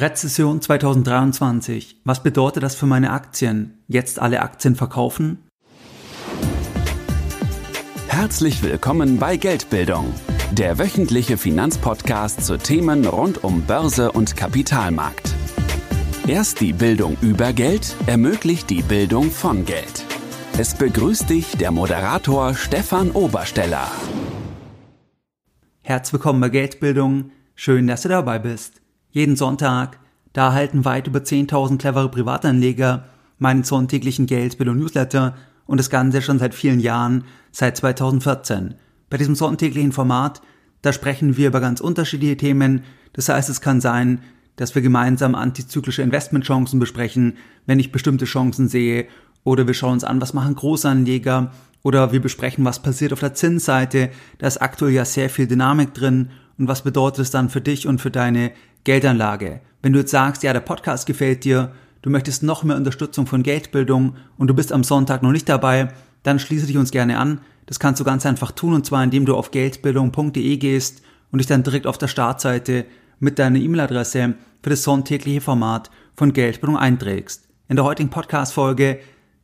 Rezession 2023. Was bedeutet das für meine Aktien? Jetzt alle Aktien verkaufen? Herzlich willkommen bei Geldbildung, der wöchentliche Finanzpodcast zu Themen rund um Börse und Kapitalmarkt. Erst die Bildung über Geld ermöglicht die Bildung von Geld. Es begrüßt dich der Moderator Stefan Obersteller. Herzlich willkommen bei Geldbildung. Schön, dass du dabei bist. Jeden Sonntag, da erhalten weit über 10.000 clevere Privatanleger meinen sonntäglichen Geldbildung-Newsletter und das Ganze schon seit vielen Jahren, seit 2014. Bei diesem sonntäglichen Format, da sprechen wir über ganz unterschiedliche Themen. Das heißt, es kann sein, dass wir gemeinsam antizyklische Investmentchancen besprechen, wenn ich bestimmte Chancen sehe, oder wir schauen uns an, was machen Großanleger, oder wir besprechen, was passiert auf der Zinsseite. Da ist aktuell ja sehr viel Dynamik drin und was bedeutet es dann für dich und für deine Geldanlage. Wenn du jetzt sagst, ja, der Podcast gefällt dir, du möchtest noch mehr Unterstützung von Geldbildung und du bist am Sonntag noch nicht dabei, dann schließe dich uns gerne an. Das kannst du ganz einfach tun und zwar indem du auf geldbildung.de gehst und dich dann direkt auf der Startseite mit deiner E-Mail-Adresse für das sonntägliche Format von Geldbildung einträgst. In der heutigen Podcast-Folge,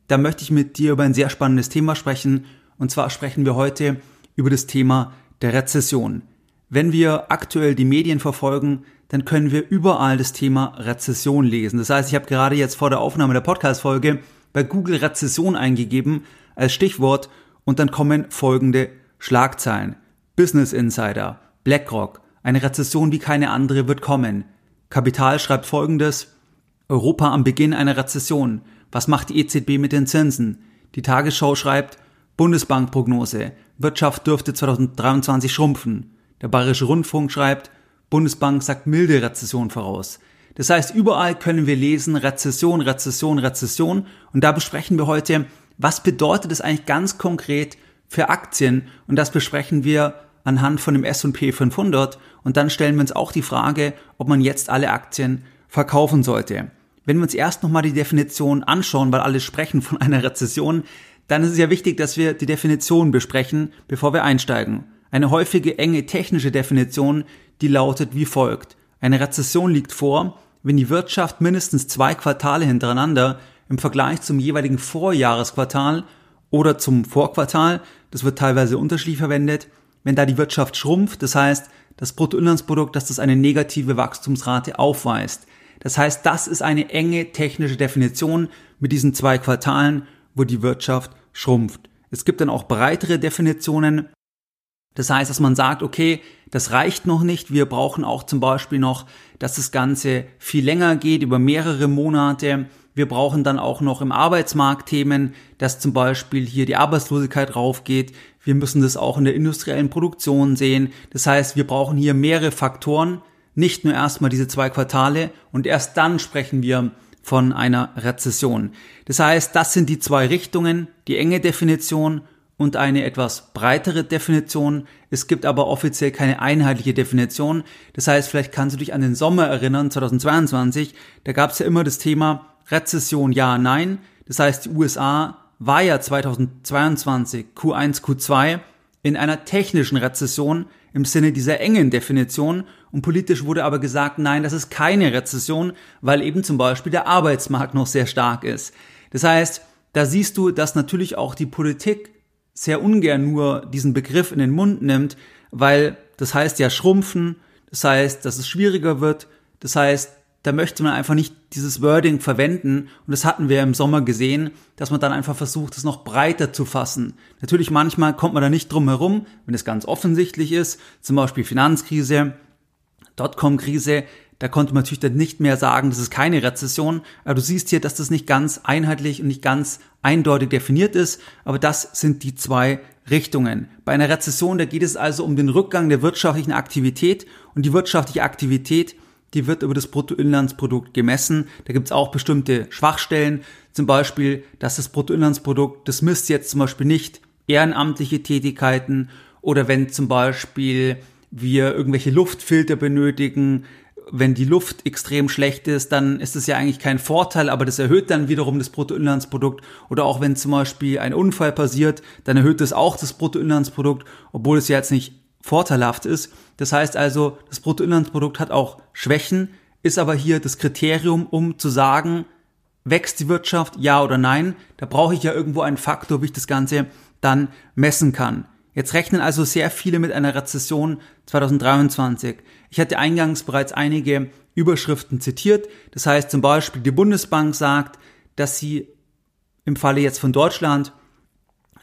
da möchte ich mit dir über ein sehr spannendes Thema sprechen und zwar sprechen wir heute über das Thema der Rezession. Wenn wir aktuell die Medien verfolgen, dann können wir überall das Thema Rezession lesen. Das heißt, ich habe gerade jetzt vor der Aufnahme der Podcast-Folge bei Google Rezession eingegeben als Stichwort und dann kommen folgende Schlagzeilen. Business Insider, BlackRock, eine Rezession wie keine andere wird kommen. Kapital schreibt folgendes, Europa am Beginn einer Rezession. Was macht die EZB mit den Zinsen? Die Tagesschau schreibt, Bundesbankprognose, Wirtschaft dürfte 2023 schrumpfen. Der Bayerische Rundfunk schreibt, Bundesbank sagt milde Rezession voraus. Das heißt, überall können wir lesen Rezession, Rezession, Rezession. Und da besprechen wir heute, was bedeutet es eigentlich ganz konkret für Aktien? Und das besprechen wir anhand von dem S&P 500. Und dann stellen wir uns auch die Frage, ob man jetzt alle Aktien verkaufen sollte. Wenn wir uns erst nochmal die Definition anschauen, weil alle sprechen von einer Rezession, dann ist es ja wichtig, dass wir die Definition besprechen, bevor wir einsteigen. Eine häufige enge technische Definition, die lautet wie folgt. Eine Rezession liegt vor, wenn die Wirtschaft mindestens zwei Quartale hintereinander im Vergleich zum jeweiligen Vorjahresquartal oder zum Vorquartal, das wird teilweise unterschiedlich verwendet, wenn da die Wirtschaft schrumpft, das heißt, das Bruttoinlandsprodukt, dass das eine negative Wachstumsrate aufweist. Das heißt, das ist eine enge technische Definition mit diesen zwei Quartalen, wo die Wirtschaft schrumpft. Es gibt dann auch breitere Definitionen, das heißt, dass man sagt, okay, das reicht noch nicht. Wir brauchen auch zum Beispiel noch, dass das Ganze viel länger geht, über mehrere Monate. Wir brauchen dann auch noch im Arbeitsmarkt Themen, dass zum Beispiel hier die Arbeitslosigkeit raufgeht. Wir müssen das auch in der industriellen Produktion sehen. Das heißt, wir brauchen hier mehrere Faktoren, nicht nur erstmal diese zwei Quartale und erst dann sprechen wir von einer Rezession. Das heißt, das sind die zwei Richtungen, die enge Definition und eine etwas breitere Definition. Es gibt aber offiziell keine einheitliche Definition. Das heißt, vielleicht kannst du dich an den Sommer erinnern, 2022. Da gab es ja immer das Thema Rezession ja, nein. Das heißt, die USA war ja 2022 Q1, Q2 in einer technischen Rezession im Sinne dieser engen Definition und politisch wurde aber gesagt, nein, das ist keine Rezession, weil eben zum Beispiel der Arbeitsmarkt noch sehr stark ist. Das heißt, da siehst du, dass natürlich auch die Politik sehr ungern nur diesen Begriff in den Mund nimmt, weil das heißt ja schrumpfen, das heißt, dass es schwieriger wird, das heißt, da möchte man einfach nicht dieses Wording verwenden und das hatten wir im Sommer gesehen, dass man dann einfach versucht, es noch breiter zu fassen. Natürlich manchmal kommt man da nicht drum herum, wenn es ganz offensichtlich ist, zum Beispiel Finanzkrise, Dotcom-Krise, da konnte man natürlich dann nicht mehr sagen, das ist keine Rezession, aber du siehst hier, dass das nicht ganz einheitlich und nicht ganz eindeutig definiert ist, aber das sind die zwei Richtungen. Bei einer Rezession, da geht es also um den Rückgang der wirtschaftlichen Aktivität. Und die wirtschaftliche Aktivität, die wird über das Bruttoinlandsprodukt gemessen. Da gibt es auch bestimmte Schwachstellen, zum Beispiel, dass das Bruttoinlandsprodukt, das misst jetzt zum Beispiel nicht ehrenamtliche Tätigkeiten. Oder wenn zum Beispiel wir irgendwelche Luftfilter benötigen, wenn die Luft extrem schlecht ist, dann ist es ja eigentlich kein Vorteil, aber das erhöht dann wiederum das Bruttoinlandsprodukt. Oder auch wenn zum Beispiel ein Unfall passiert, dann erhöht es auch das Bruttoinlandsprodukt, obwohl es ja jetzt nicht vorteilhaft ist. Das heißt also, das Bruttoinlandsprodukt hat auch Schwächen ist aber hier das Kriterium, um zu sagen, wächst die Wirtschaft, ja oder nein. Da brauche ich ja irgendwo einen Faktor, wie ich das Ganze dann messen kann. Jetzt rechnen also sehr viele mit einer Rezession 2023. Ich hatte eingangs bereits einige Überschriften zitiert. Das heißt zum Beispiel, die Bundesbank sagt, dass sie im Falle jetzt von Deutschland,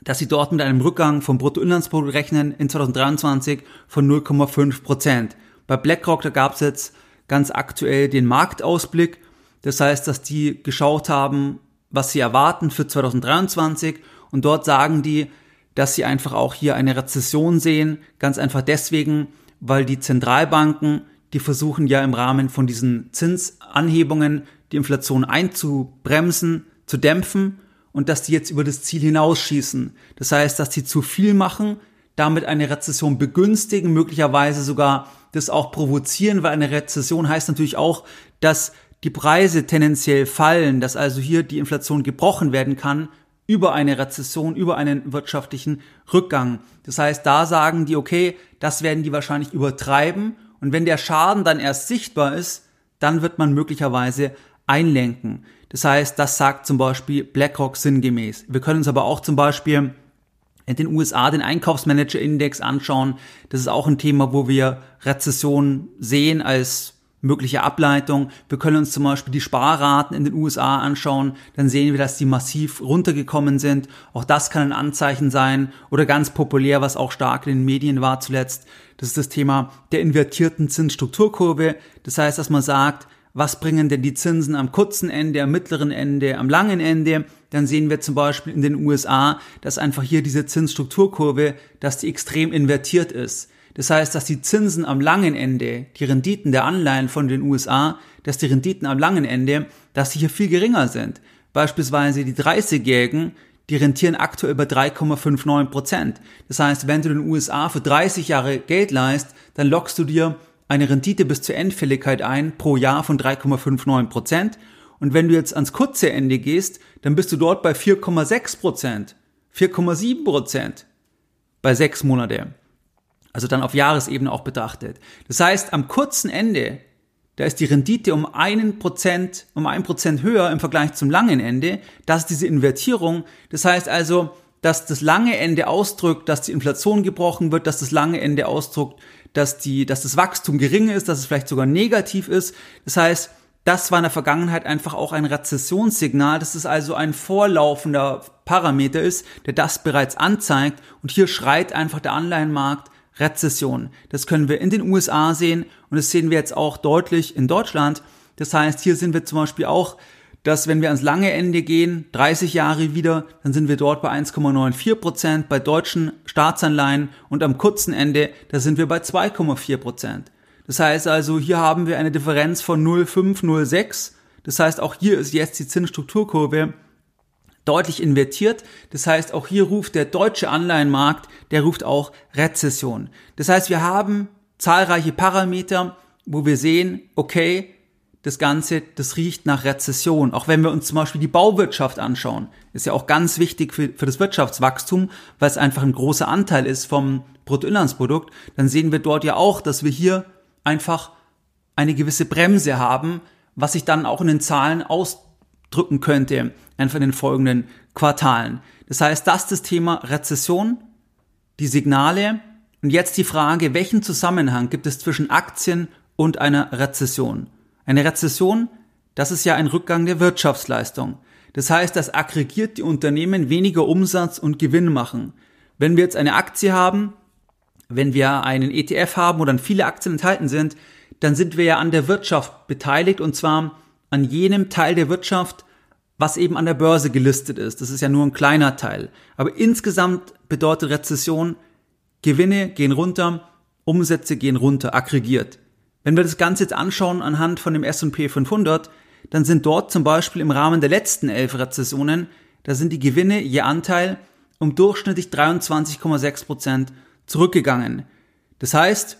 dass sie dort mit einem Rückgang vom Bruttoinlandsprodukt rechnen in 2023 von 0,5 Prozent. Bei BlackRock, da gab es jetzt ganz aktuell den Marktausblick. Das heißt, dass die geschaut haben, was sie erwarten für 2023 und dort sagen die, dass sie einfach auch hier eine Rezession sehen, ganz einfach deswegen, weil die Zentralbanken, die versuchen ja im Rahmen von diesen Zinsanhebungen die Inflation einzubremsen, zu dämpfen und dass die jetzt über das Ziel hinausschießen. Das heißt, dass die zu viel machen, damit eine Rezession begünstigen, möglicherweise sogar das auch provozieren, weil eine Rezession heißt natürlich auch, dass die Preise tendenziell fallen, dass also hier die Inflation gebrochen werden kann über eine Rezession, über einen wirtschaftlichen Rückgang. Das heißt, da sagen die, okay, das werden die wahrscheinlich übertreiben und wenn der Schaden dann erst sichtbar ist, dann wird man möglicherweise einlenken. Das heißt, das sagt zum Beispiel BlackRock sinngemäß. Wir können uns aber auch zum Beispiel in den USA den Einkaufsmanager-Index anschauen. Das ist auch ein Thema, wo wir Rezession sehen als mögliche Ableitung. Wir können uns zum Beispiel die Sparraten in den USA anschauen, dann sehen wir, dass die massiv runtergekommen sind. Auch das kann ein Anzeichen sein oder ganz populär, was auch stark in den Medien war zuletzt. Das ist das Thema der invertierten Zinsstrukturkurve. Das heißt, dass man sagt, was bringen denn die Zinsen am kurzen Ende, am mittleren Ende, am langen Ende, dann sehen wir zum Beispiel in den USA, dass einfach hier diese Zinsstrukturkurve, dass die extrem invertiert ist. Das heißt, dass die Zinsen am langen Ende, die Renditen der Anleihen von den USA, dass die Renditen am langen Ende, dass die hier viel geringer sind. Beispielsweise die 30-Jährigen, die rentieren aktuell bei 3,59 Prozent. Das heißt, wenn du den USA für 30 Jahre Geld leist, dann lockst du dir eine Rendite bis zur Endfälligkeit ein pro Jahr von 3,59 Prozent. Und wenn du jetzt ans kurze Ende gehst, dann bist du dort bei 4,6 Prozent, 4,7 Prozent bei sechs Monate. Also dann auf Jahresebene auch betrachtet. Das heißt, am kurzen Ende, da ist die Rendite um einen Prozent, um ein Prozent höher im Vergleich zum langen Ende. Das ist diese Invertierung. Das heißt also, dass das lange Ende ausdrückt, dass die Inflation gebrochen wird, dass das lange Ende ausdrückt, dass die, dass das Wachstum gering ist, dass es vielleicht sogar negativ ist. Das heißt, das war in der Vergangenheit einfach auch ein Rezessionssignal, dass es also ein vorlaufender Parameter ist, der das bereits anzeigt. Und hier schreit einfach der Anleihenmarkt Rezession. Das können wir in den USA sehen und das sehen wir jetzt auch deutlich in Deutschland. Das heißt, hier sind wir zum Beispiel auch dass wenn wir ans lange Ende gehen, 30 Jahre wieder, dann sind wir dort bei 1,94 Prozent bei deutschen Staatsanleihen und am kurzen Ende, da sind wir bei 2,4 Prozent. Das heißt also, hier haben wir eine Differenz von 0,506. Das heißt, auch hier ist jetzt die Zinsstrukturkurve deutlich invertiert. Das heißt, auch hier ruft der deutsche Anleihenmarkt, der ruft auch Rezession. Das heißt, wir haben zahlreiche Parameter, wo wir sehen, okay, das Ganze, das riecht nach Rezession. Auch wenn wir uns zum Beispiel die Bauwirtschaft anschauen, ist ja auch ganz wichtig für, für das Wirtschaftswachstum, weil es einfach ein großer Anteil ist vom Bruttoinlandsprodukt, dann sehen wir dort ja auch, dass wir hier einfach eine gewisse Bremse haben, was sich dann auch in den Zahlen ausdrücken könnte, einfach in den folgenden Quartalen. Das heißt, das ist das Thema Rezession, die Signale und jetzt die Frage, welchen Zusammenhang gibt es zwischen Aktien und einer Rezession? Eine Rezession, das ist ja ein Rückgang der Wirtschaftsleistung. Das heißt, dass aggregiert die Unternehmen weniger Umsatz und Gewinn machen. Wenn wir jetzt eine Aktie haben, wenn wir einen ETF haben, wo dann viele Aktien enthalten sind, dann sind wir ja an der Wirtschaft beteiligt und zwar an jenem Teil der Wirtschaft, was eben an der Börse gelistet ist. Das ist ja nur ein kleiner Teil. Aber insgesamt bedeutet Rezession, Gewinne gehen runter, Umsätze gehen runter, aggregiert. Wenn wir das Ganze jetzt anschauen anhand von dem S&P 500, dann sind dort zum Beispiel im Rahmen der letzten elf Rezessionen, da sind die Gewinne je Anteil um durchschnittlich 23,6 Prozent zurückgegangen. Das heißt,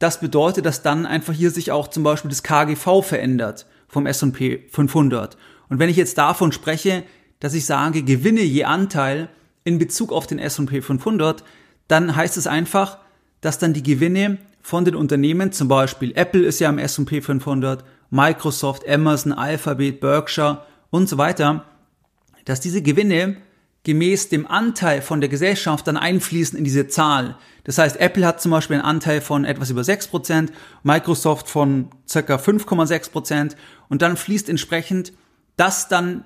das bedeutet, dass dann einfach hier sich auch zum Beispiel das KGV verändert vom S&P 500. Und wenn ich jetzt davon spreche, dass ich sage, Gewinne je Anteil in Bezug auf den S&P 500, dann heißt es einfach, dass dann die Gewinne von den Unternehmen, zum Beispiel Apple ist ja im S&P 500, Microsoft, Amazon, Alphabet, Berkshire und so weiter, dass diese Gewinne gemäß dem Anteil von der Gesellschaft dann einfließen in diese Zahl. Das heißt, Apple hat zum Beispiel einen Anteil von etwas über 6%, Microsoft von circa 5,6% und dann fließt entsprechend das dann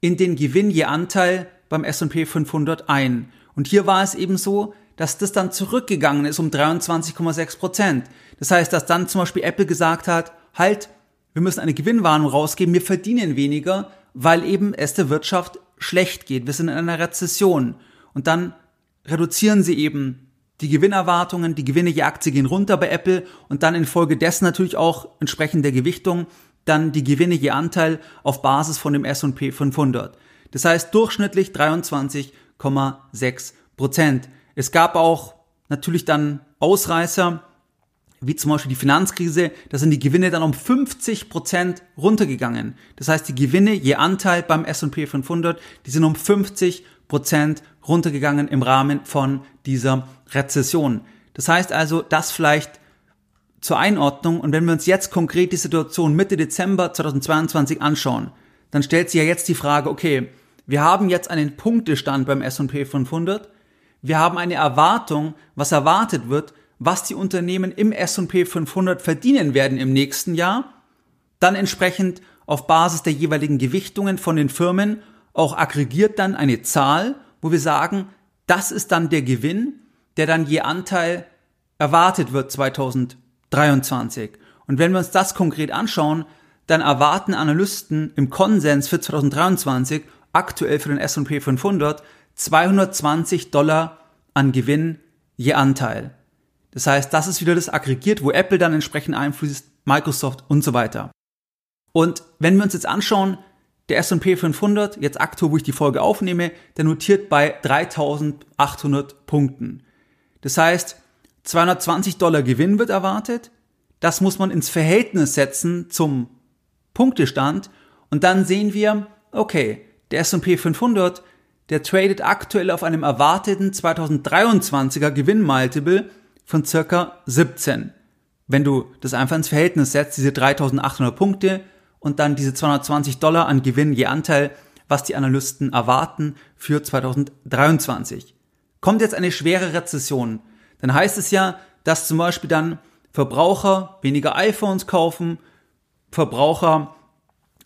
in den Gewinn je Anteil beim S&P 500 ein. Und hier war es eben so, dass das dann zurückgegangen ist um 23,6% Das heißt, dass dann zum Beispiel Apple gesagt hat, halt, wir müssen eine Gewinnwarnung rausgeben, wir verdienen weniger, weil eben es der Wirtschaft schlecht geht. Wir sind in einer Rezession. Und dann reduzieren sie eben die Gewinnerwartungen, die Gewinne je Aktie gehen runter bei Apple und dann infolgedessen natürlich auch entsprechend der Gewichtung dann die Gewinne je Anteil auf Basis von dem S&P 500. Das heißt durchschnittlich 23,6 Prozent. Es gab auch natürlich dann Ausreißer, wie zum Beispiel die Finanzkrise, da sind die Gewinne dann um 50 Prozent runtergegangen. Das heißt, die Gewinne je Anteil beim S&P 500, die sind um 50 Prozent runtergegangen im Rahmen von dieser Rezession. Das heißt also, das vielleicht zur Einordnung. Und wenn wir uns jetzt konkret die Situation Mitte Dezember 2022 anschauen, dann stellt sich ja jetzt die Frage, okay, wir haben jetzt einen Punktestand beim S&P 500. Wir haben eine Erwartung, was erwartet wird, was die Unternehmen im S&P 500 verdienen werden im nächsten Jahr, dann entsprechend auf Basis der jeweiligen Gewichtungen von den Firmen auch aggregiert dann eine Zahl, wo wir sagen, das ist dann der Gewinn, der dann je Anteil erwartet wird 2023. Und wenn wir uns das konkret anschauen, dann erwarten Analysten im Konsens für 2023 aktuell für den S&P 500 220 Dollar an Gewinn je Anteil. Das heißt, das ist wieder das aggregiert, wo Apple dann entsprechend einfließt, Microsoft und so weiter. Und wenn wir uns jetzt anschauen, der S&P 500, jetzt aktuell, wo ich die Folge aufnehme, der notiert bei 3800 Punkten. Das heißt, 220 Dollar Gewinn wird erwartet. Das muss man ins Verhältnis setzen zum Punktestand. Und dann sehen wir, okay, der S&P 500, der tradet aktuell auf einem erwarteten 2023er Gewinnmultiple von circa 17. Wenn du das einfach ins Verhältnis setzt, diese 3800 Punkte und dann diese 220 Dollar an Gewinn je Anteil, was die Analysten erwarten für 2023. Kommt jetzt eine schwere Rezession, dann heißt es ja, dass zum Beispiel dann Verbraucher weniger iPhones kaufen, Verbraucher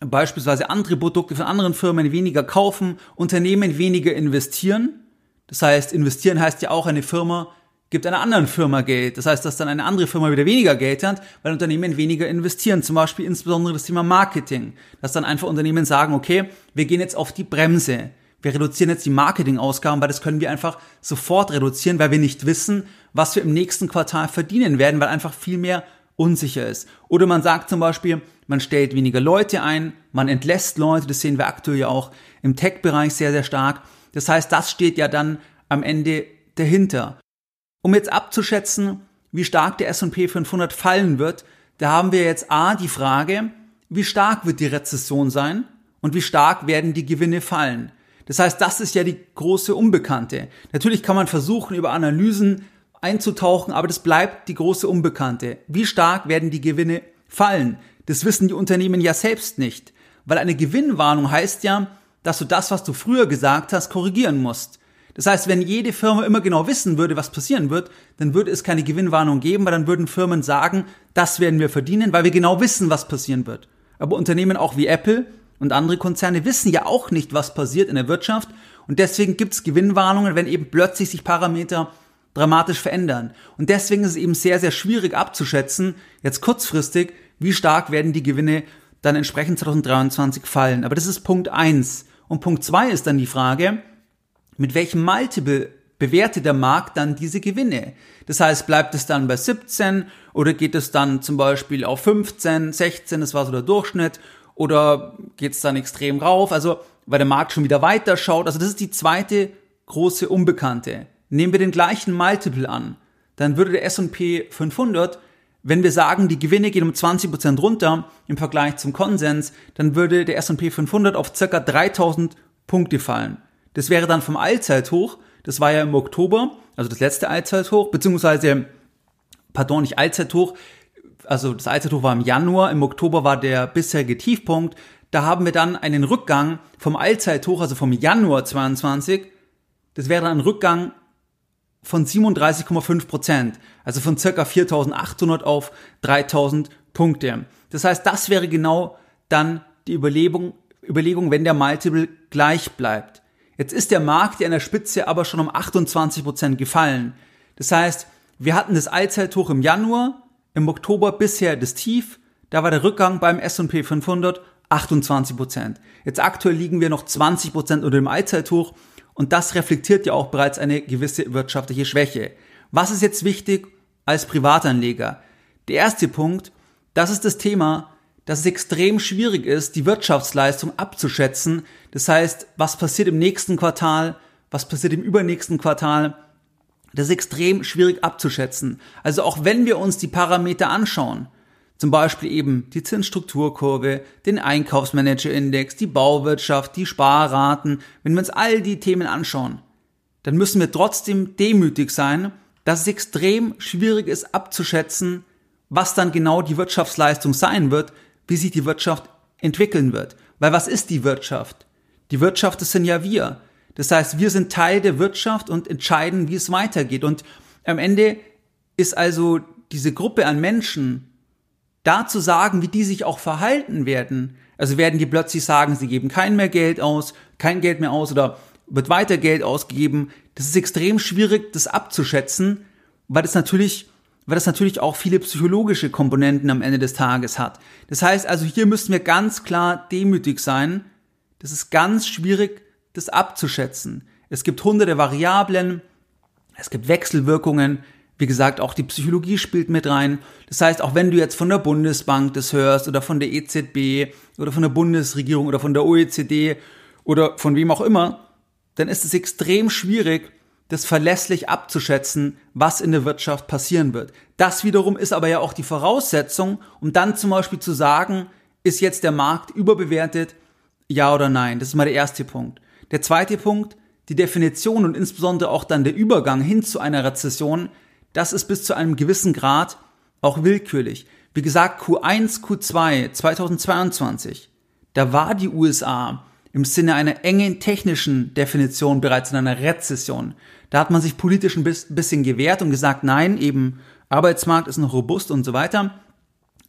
beispielsweise andere Produkte von anderen Firmen weniger kaufen, Unternehmen weniger investieren. Das heißt, investieren heißt ja auch, eine Firma gibt einer anderen Firma Geld. Das heißt, dass dann eine andere Firma wieder weniger Geld hat, weil Unternehmen weniger investieren. Zum Beispiel insbesondere das Thema Marketing. Dass dann einfach Unternehmen sagen, okay, wir gehen jetzt auf die Bremse. Wir reduzieren jetzt die Marketingausgaben, weil das können wir einfach sofort reduzieren, weil wir nicht wissen, was wir im nächsten Quartal verdienen werden, weil einfach viel mehr unsicher ist. Oder man sagt zum Beispiel, man stellt weniger Leute ein, man entlässt Leute, das sehen wir aktuell ja auch im Tech-Bereich sehr, sehr stark. Das heißt, das steht ja dann am Ende dahinter. Um jetzt abzuschätzen, wie stark der S&P 500 fallen wird, da haben wir jetzt A die Frage, wie stark wird die Rezession sein und wie stark werden die Gewinne fallen. Das heißt, das ist ja die große Unbekannte. Natürlich kann man versuchen, über Analysen einzutauchen, aber das bleibt die große Unbekannte. Wie stark werden die Gewinne fallen? Das wissen die Unternehmen ja selbst nicht. Weil eine Gewinnwarnung heißt ja, dass du das, was du früher gesagt hast, korrigieren musst. Das heißt, wenn jede Firma immer genau wissen würde, was passieren wird, dann würde es keine Gewinnwarnung geben, weil dann würden Firmen sagen, das werden wir verdienen, weil wir genau wissen, was passieren wird. Aber Unternehmen auch wie Apple und andere Konzerne wissen ja auch nicht, was passiert in der Wirtschaft und deswegen gibt es Gewinnwarnungen, wenn eben plötzlich sich Parameter dramatisch verändern. Und deswegen ist es eben sehr, sehr schwierig abzuschätzen, jetzt kurzfristig, wie stark werden die Gewinne dann entsprechend 2023 fallen. Aber das ist Punkt eins. Und Punkt zwei ist dann die Frage, mit welchem Multiple bewertet der Markt dann diese Gewinne? Das heißt, bleibt es dann bei 17 oder geht es dann zum Beispiel auf 15, 16, das war so der Durchschnitt, oder geht es dann extrem rauf? Also, weil der Markt schon wieder weiter schaut. Also, das ist die zweite große Unbekannte. Nehmen wir den gleichen Multiple an, dann würde der S&P 500 wenn wir sagen, die Gewinne gehen um 20% runter im Vergleich zum Konsens, dann würde der S&P 500 auf circa 3000 Punkte fallen. Das wäre dann vom Allzeithoch, das war ja im Oktober, also das letzte Allzeithoch, beziehungsweise pardon, nicht Allzeithoch, also das Allzeithoch war im Januar, im Oktober war der bisherige Tiefpunkt. Da haben wir dann einen Rückgang vom Allzeithoch, also vom Januar 22. Das wäre dann ein Rückgang von 37,5 Prozent, also von circa 4.800 auf 3.000 Punkte. Das heißt, das wäre genau dann die Überlegung, Überlegung, wenn der Multiple gleich bleibt. Jetzt ist der Markt ja in der Spitze aber schon um 28 Prozent gefallen. Das heißt, wir hatten das Allzeithoch im Januar, im Oktober bisher das Tief, da war der Rückgang beim S&P 500 28 Prozent. Jetzt aktuell liegen wir noch 20 Prozent unter dem Allzeithoch und das reflektiert ja auch bereits eine gewisse wirtschaftliche Schwäche. Was ist jetzt wichtig als Privatanleger? Der erste Punkt, das ist das Thema, dass es extrem schwierig ist, die Wirtschaftsleistung abzuschätzen. Das heißt, was passiert im nächsten Quartal, was passiert im übernächsten Quartal, das ist extrem schwierig abzuschätzen. Also auch wenn wir uns die Parameter anschauen, zum Beispiel eben die Zinsstrukturkurve, den Einkaufsmanagerindex, die Bauwirtschaft, die Sparraten. Wenn wir uns all die Themen anschauen, dann müssen wir trotzdem demütig sein, dass es extrem schwierig ist abzuschätzen, was dann genau die Wirtschaftsleistung sein wird, wie sich die Wirtschaft entwickeln wird. Weil was ist die Wirtschaft? Die Wirtschaft, das sind ja wir. Das heißt, wir sind Teil der Wirtschaft und entscheiden, wie es weitergeht. Und am Ende ist also diese Gruppe an Menschen, da zu sagen, wie die sich auch verhalten werden. Also werden die plötzlich sagen, sie geben kein mehr Geld aus, kein Geld mehr aus oder wird weiter Geld ausgegeben. Das ist extrem schwierig, das abzuschätzen, weil das natürlich, weil das natürlich auch viele psychologische Komponenten am Ende des Tages hat. Das heißt also, hier müssen wir ganz klar demütig sein. Das ist ganz schwierig, das abzuschätzen. Es gibt hunderte Variablen, es gibt Wechselwirkungen, wie gesagt, auch die Psychologie spielt mit rein. Das heißt, auch wenn du jetzt von der Bundesbank das hörst oder von der EZB oder von der Bundesregierung oder von der OECD oder von wem auch immer, dann ist es extrem schwierig, das verlässlich abzuschätzen, was in der Wirtschaft passieren wird. Das wiederum ist aber ja auch die Voraussetzung, um dann zum Beispiel zu sagen, ist jetzt der Markt überbewertet, ja oder nein. Das ist mal der erste Punkt. Der zweite Punkt, die Definition und insbesondere auch dann der Übergang hin zu einer Rezession das ist bis zu einem gewissen Grad auch willkürlich. Wie gesagt, Q1, Q2 2022, da war die USA im Sinne einer engen technischen Definition bereits in einer Rezession. Da hat man sich politisch ein bisschen gewehrt und gesagt, nein, eben Arbeitsmarkt ist noch robust und so weiter.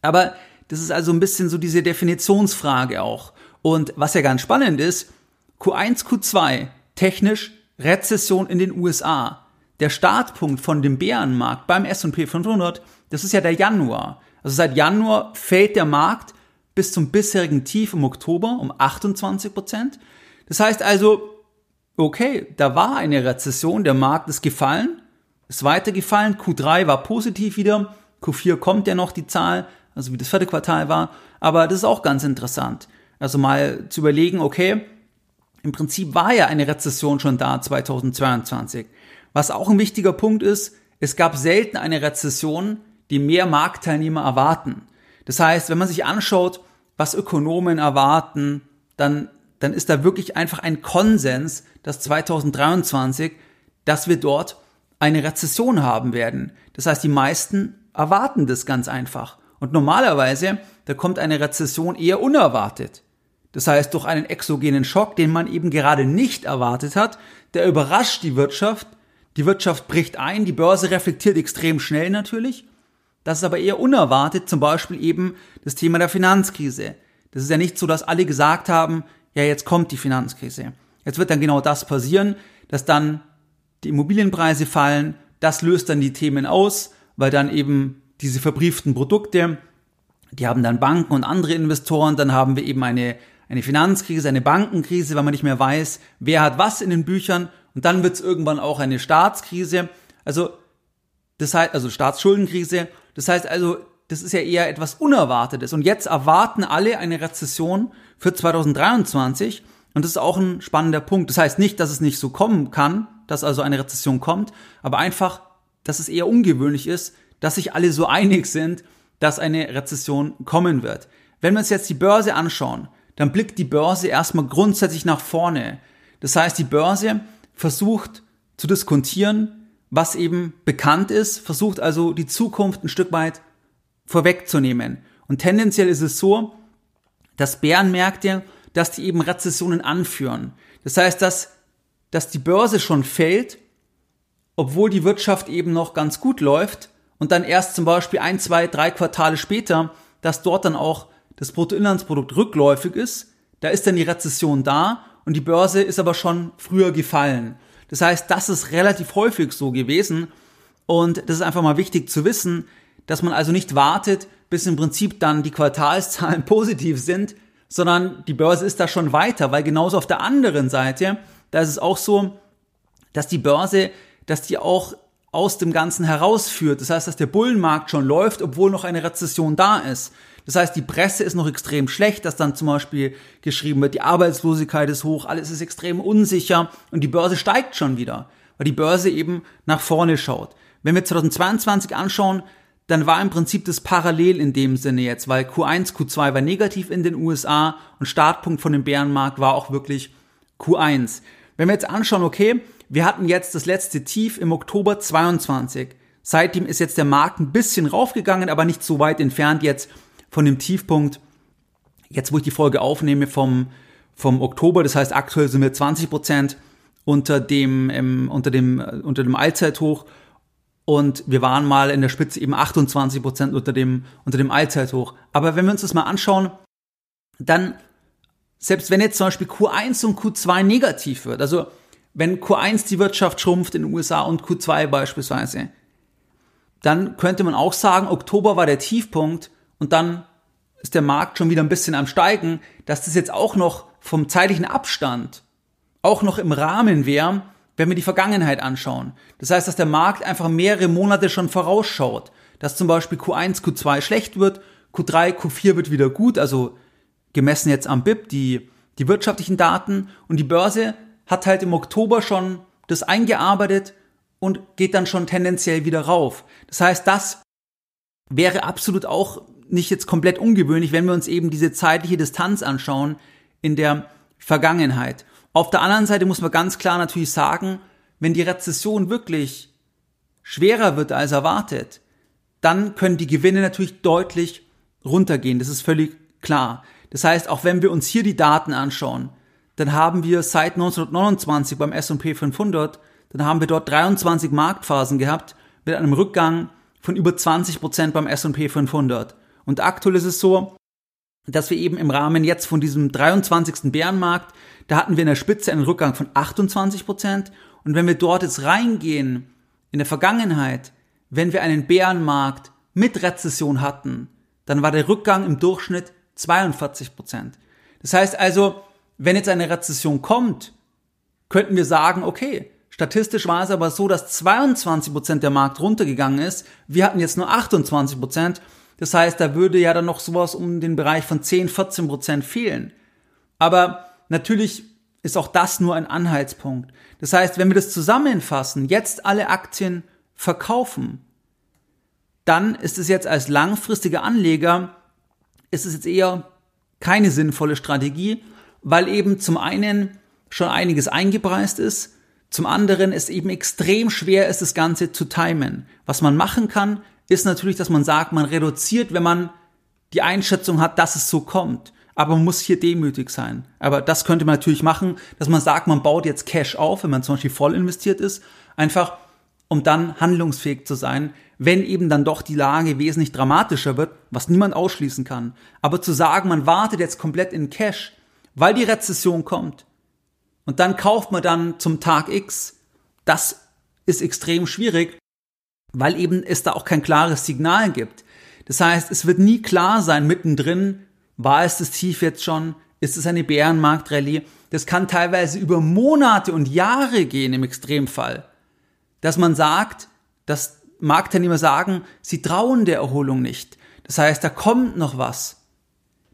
Aber das ist also ein bisschen so diese Definitionsfrage auch. Und was ja ganz spannend ist, Q1, Q2, technisch Rezession in den USA der Startpunkt von dem Bärenmarkt beim S&P 500, das ist ja der Januar. Also seit Januar fällt der Markt bis zum bisherigen Tief im Oktober um 28 Prozent. Das heißt also, okay, da war eine Rezession, der Markt ist gefallen, ist weiter gefallen, Q3 war positiv wieder, Q4 kommt ja noch die Zahl, also wie das vierte Quartal war, aber das ist auch ganz interessant. Also mal zu überlegen, okay, im Prinzip war ja eine Rezession schon da 2022. Was auch ein wichtiger Punkt ist, es gab selten eine Rezession, die mehr Marktteilnehmer erwarten. Das heißt, wenn man sich anschaut, was Ökonomen erwarten, dann, dann ist da wirklich einfach ein Konsens, dass 2023, dass wir dort eine Rezession haben werden. Das heißt, die meisten erwarten das ganz einfach. Und normalerweise, da kommt eine Rezession eher unerwartet. Das heißt, durch einen exogenen Schock, den man eben gerade nicht erwartet hat, der überrascht die Wirtschaft, die Wirtschaft bricht ein, die Börse reflektiert extrem schnell natürlich. Das ist aber eher unerwartet, zum Beispiel eben das Thema der Finanzkrise. Das ist ja nicht so, dass alle gesagt haben, ja, jetzt kommt die Finanzkrise. Jetzt wird dann genau das passieren, dass dann die Immobilienpreise fallen, das löst dann die Themen aus, weil dann eben diese verbrieften Produkte, die haben dann Banken und andere Investoren, dann haben wir eben eine, eine Finanzkrise, eine Bankenkrise, weil man nicht mehr weiß, wer hat was in den Büchern und dann wird es irgendwann auch eine Staatskrise. Also, das heißt, also Staatsschuldenkrise. Das heißt also, das ist ja eher etwas Unerwartetes. Und jetzt erwarten alle eine Rezession für 2023. Und das ist auch ein spannender Punkt. Das heißt nicht, dass es nicht so kommen kann, dass also eine Rezession kommt, aber einfach, dass es eher ungewöhnlich ist, dass sich alle so einig sind, dass eine Rezession kommen wird. Wenn wir uns jetzt die Börse anschauen, dann blickt die Börse erstmal grundsätzlich nach vorne. Das heißt, die Börse versucht zu diskontieren, was eben bekannt ist, versucht also die Zukunft ein Stück weit vorwegzunehmen. Und tendenziell ist es so, dass Bärenmärkte, dass die eben Rezessionen anführen. Das heißt, dass, dass die Börse schon fällt, obwohl die Wirtschaft eben noch ganz gut läuft und dann erst zum Beispiel ein, zwei, drei Quartale später, dass dort dann auch das Bruttoinlandsprodukt rückläufig ist, da ist dann die Rezession da und die Börse ist aber schon früher gefallen. Das heißt, das ist relativ häufig so gewesen und das ist einfach mal wichtig zu wissen, dass man also nicht wartet, bis im Prinzip dann die Quartalszahlen positiv sind, sondern die Börse ist da schon weiter, weil genauso auf der anderen Seite, da ist es auch so, dass die Börse, dass die auch aus dem Ganzen herausführt. Das heißt, dass der Bullenmarkt schon läuft, obwohl noch eine Rezession da ist. Das heißt, die Presse ist noch extrem schlecht, dass dann zum Beispiel geschrieben wird, die Arbeitslosigkeit ist hoch, alles ist extrem unsicher und die Börse steigt schon wieder, weil die Börse eben nach vorne schaut. Wenn wir 2022 anschauen, dann war im Prinzip das parallel in dem Sinne jetzt, weil Q1, Q2 war negativ in den USA und Startpunkt von dem Bärenmarkt war auch wirklich Q1. Wenn wir jetzt anschauen, okay, wir hatten jetzt das letzte Tief im Oktober 22. Seitdem ist jetzt der Markt ein bisschen raufgegangen, aber nicht so weit entfernt jetzt von dem Tiefpunkt, jetzt wo ich die Folge aufnehme vom, vom Oktober, das heißt aktuell sind wir 20 Prozent unter dem, ähm, unter dem, äh, unter dem Allzeithoch und wir waren mal in der Spitze eben 28 Prozent unter dem, unter dem Allzeithoch. Aber wenn wir uns das mal anschauen, dann, selbst wenn jetzt zum Beispiel Q1 und Q2 negativ wird, also wenn Q1 die Wirtschaft schrumpft in den USA und Q2 beispielsweise, dann könnte man auch sagen, Oktober war der Tiefpunkt und dann ist der Markt schon wieder ein bisschen am Steigen, dass das jetzt auch noch vom zeitlichen Abstand auch noch im Rahmen wäre, wenn wir die Vergangenheit anschauen. Das heißt, dass der Markt einfach mehrere Monate schon vorausschaut, dass zum Beispiel Q1, Q2 schlecht wird, Q3, Q4 wird wieder gut, also gemessen jetzt am BIP, die, die wirtschaftlichen Daten und die Börse hat halt im Oktober schon das eingearbeitet und geht dann schon tendenziell wieder rauf. Das heißt, das wäre absolut auch nicht jetzt komplett ungewöhnlich, wenn wir uns eben diese zeitliche Distanz anschauen in der Vergangenheit. Auf der anderen Seite muss man ganz klar natürlich sagen, wenn die Rezession wirklich schwerer wird als erwartet, dann können die Gewinne natürlich deutlich runtergehen. Das ist völlig klar. Das heißt, auch wenn wir uns hier die Daten anschauen, dann haben wir seit 1929 beim S&P 500, dann haben wir dort 23 Marktphasen gehabt mit einem Rückgang von über 20 Prozent beim S&P 500. Und aktuell ist es so, dass wir eben im Rahmen jetzt von diesem 23. Bärenmarkt, da hatten wir in der Spitze einen Rückgang von 28 Prozent. Und wenn wir dort jetzt reingehen, in der Vergangenheit, wenn wir einen Bärenmarkt mit Rezession hatten, dann war der Rückgang im Durchschnitt 42 Prozent. Das heißt also, wenn jetzt eine Rezession kommt, könnten wir sagen, okay, statistisch war es aber so, dass 22 Prozent der Markt runtergegangen ist. Wir hatten jetzt nur 28 Prozent das heißt, da würde ja dann noch sowas um den Bereich von 10, 14 Prozent fehlen. Aber natürlich ist auch das nur ein Anhaltspunkt. Das heißt, wenn wir das zusammenfassen, jetzt alle Aktien verkaufen, dann ist es jetzt als langfristiger Anleger, ist es jetzt eher keine sinnvolle Strategie, weil eben zum einen schon einiges eingepreist ist, zum anderen es eben extrem schwer ist, das Ganze zu timen. Was man machen kann, ist natürlich, dass man sagt, man reduziert, wenn man die Einschätzung hat, dass es so kommt. Aber man muss hier demütig sein. Aber das könnte man natürlich machen, dass man sagt, man baut jetzt Cash auf, wenn man zum Beispiel voll investiert ist, einfach um dann handlungsfähig zu sein, wenn eben dann doch die Lage wesentlich dramatischer wird, was niemand ausschließen kann. Aber zu sagen, man wartet jetzt komplett in Cash, weil die Rezession kommt, und dann kauft man dann zum Tag X, das ist extrem schwierig, weil eben es da auch kein klares Signal gibt. Das heißt, es wird nie klar sein mittendrin, war es das Tief jetzt schon, ist es eine Bärenmarktrallye. Das kann teilweise über Monate und Jahre gehen im Extremfall. Dass man sagt, dass Marktteilnehmer sagen, sie trauen der Erholung nicht. Das heißt, da kommt noch was.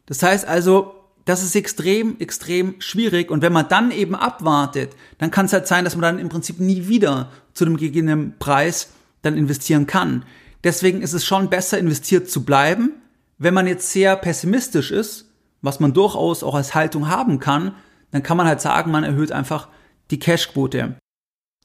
Das heißt also, das ist extrem, extrem schwierig. Und wenn man dann eben abwartet, dann kann es halt sein, dass man dann im Prinzip nie wieder zu dem gegebenen Preis dann investieren kann. Deswegen ist es schon besser, investiert zu bleiben. Wenn man jetzt sehr pessimistisch ist, was man durchaus auch als Haltung haben kann, dann kann man halt sagen, man erhöht einfach die Cashquote.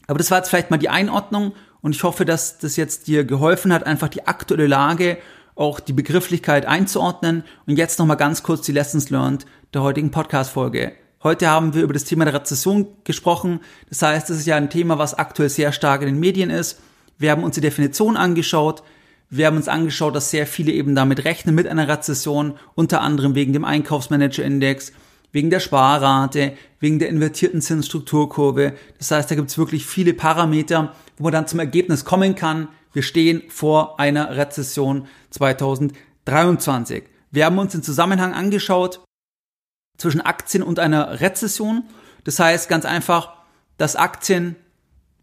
Aber das war jetzt vielleicht mal die Einordnung Und ich hoffe, dass das jetzt dir geholfen hat, einfach die aktuelle Lage, auch die Begrifflichkeit einzuordnen. Und jetzt nochmal ganz kurz die Lessons learned der heutigen Podcast-Folge. Heute haben wir über das Thema der Rezession gesprochen. Das heißt, es ist ja ein Thema, was aktuell sehr stark in den Medien ist. Wir haben uns die Definition angeschaut. Wir haben uns angeschaut, dass sehr viele eben damit rechnen mit einer Rezession, unter anderem wegen dem Einkaufsmanager-Index, wegen der Sparrate, wegen der invertierten Zinsstrukturkurve. Das heißt, da gibt es wirklich viele Parameter, wo man dann zum Ergebnis kommen kann, wir stehen vor einer Rezession 2023. Wir haben uns den Zusammenhang angeschaut zwischen Aktien und einer Rezession. Das heißt ganz einfach, dass Aktien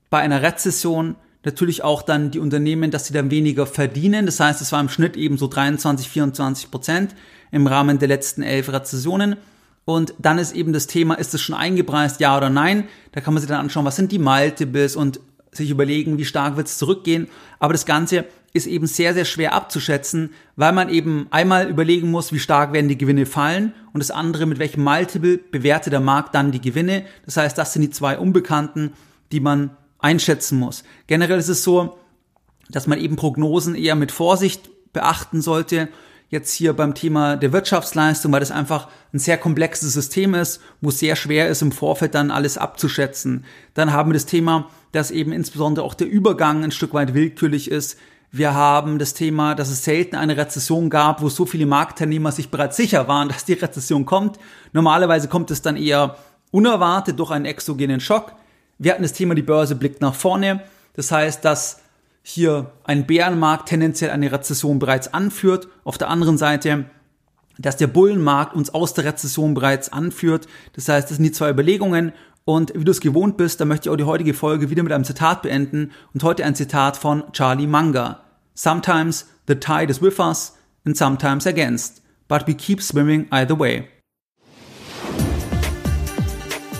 bei einer Rezession natürlich auch dann die Unternehmen, dass sie dann weniger verdienen. Das heißt, es war im Schnitt eben so 23, 24 Prozent im Rahmen der letzten elf Rezessionen. Und dann ist eben das Thema, ist es schon eingepreist, ja oder nein? Da kann man sich dann anschauen, was sind die Multiples und sich überlegen, wie stark wird es zurückgehen. Aber das Ganze ist eben sehr, sehr schwer abzuschätzen, weil man eben einmal überlegen muss, wie stark werden die Gewinne fallen und das andere, mit welchem Multiple bewertet der Markt dann die Gewinne. Das heißt, das sind die zwei Unbekannten, die man einschätzen muss. Generell ist es so, dass man eben Prognosen eher mit Vorsicht beachten sollte. Jetzt hier beim Thema der Wirtschaftsleistung, weil das einfach ein sehr komplexes System ist, wo es sehr schwer ist, im Vorfeld dann alles abzuschätzen. Dann haben wir das Thema, dass eben insbesondere auch der Übergang ein Stück weit willkürlich ist. Wir haben das Thema, dass es selten eine Rezession gab, wo so viele Marktteilnehmer sich bereits sicher waren, dass die Rezession kommt. Normalerweise kommt es dann eher unerwartet durch einen exogenen Schock. Wir hatten das Thema, die Börse blickt nach vorne. Das heißt, dass hier ein Bärenmarkt tendenziell eine Rezession bereits anführt. Auf der anderen Seite, dass der Bullenmarkt uns aus der Rezession bereits anführt. Das heißt, das sind die zwei Überlegungen. Und wie du es gewohnt bist, da möchte ich auch die heutige Folge wieder mit einem Zitat beenden. Und heute ein Zitat von Charlie Munger. Sometimes the tide is with us and sometimes against. But we keep swimming either way.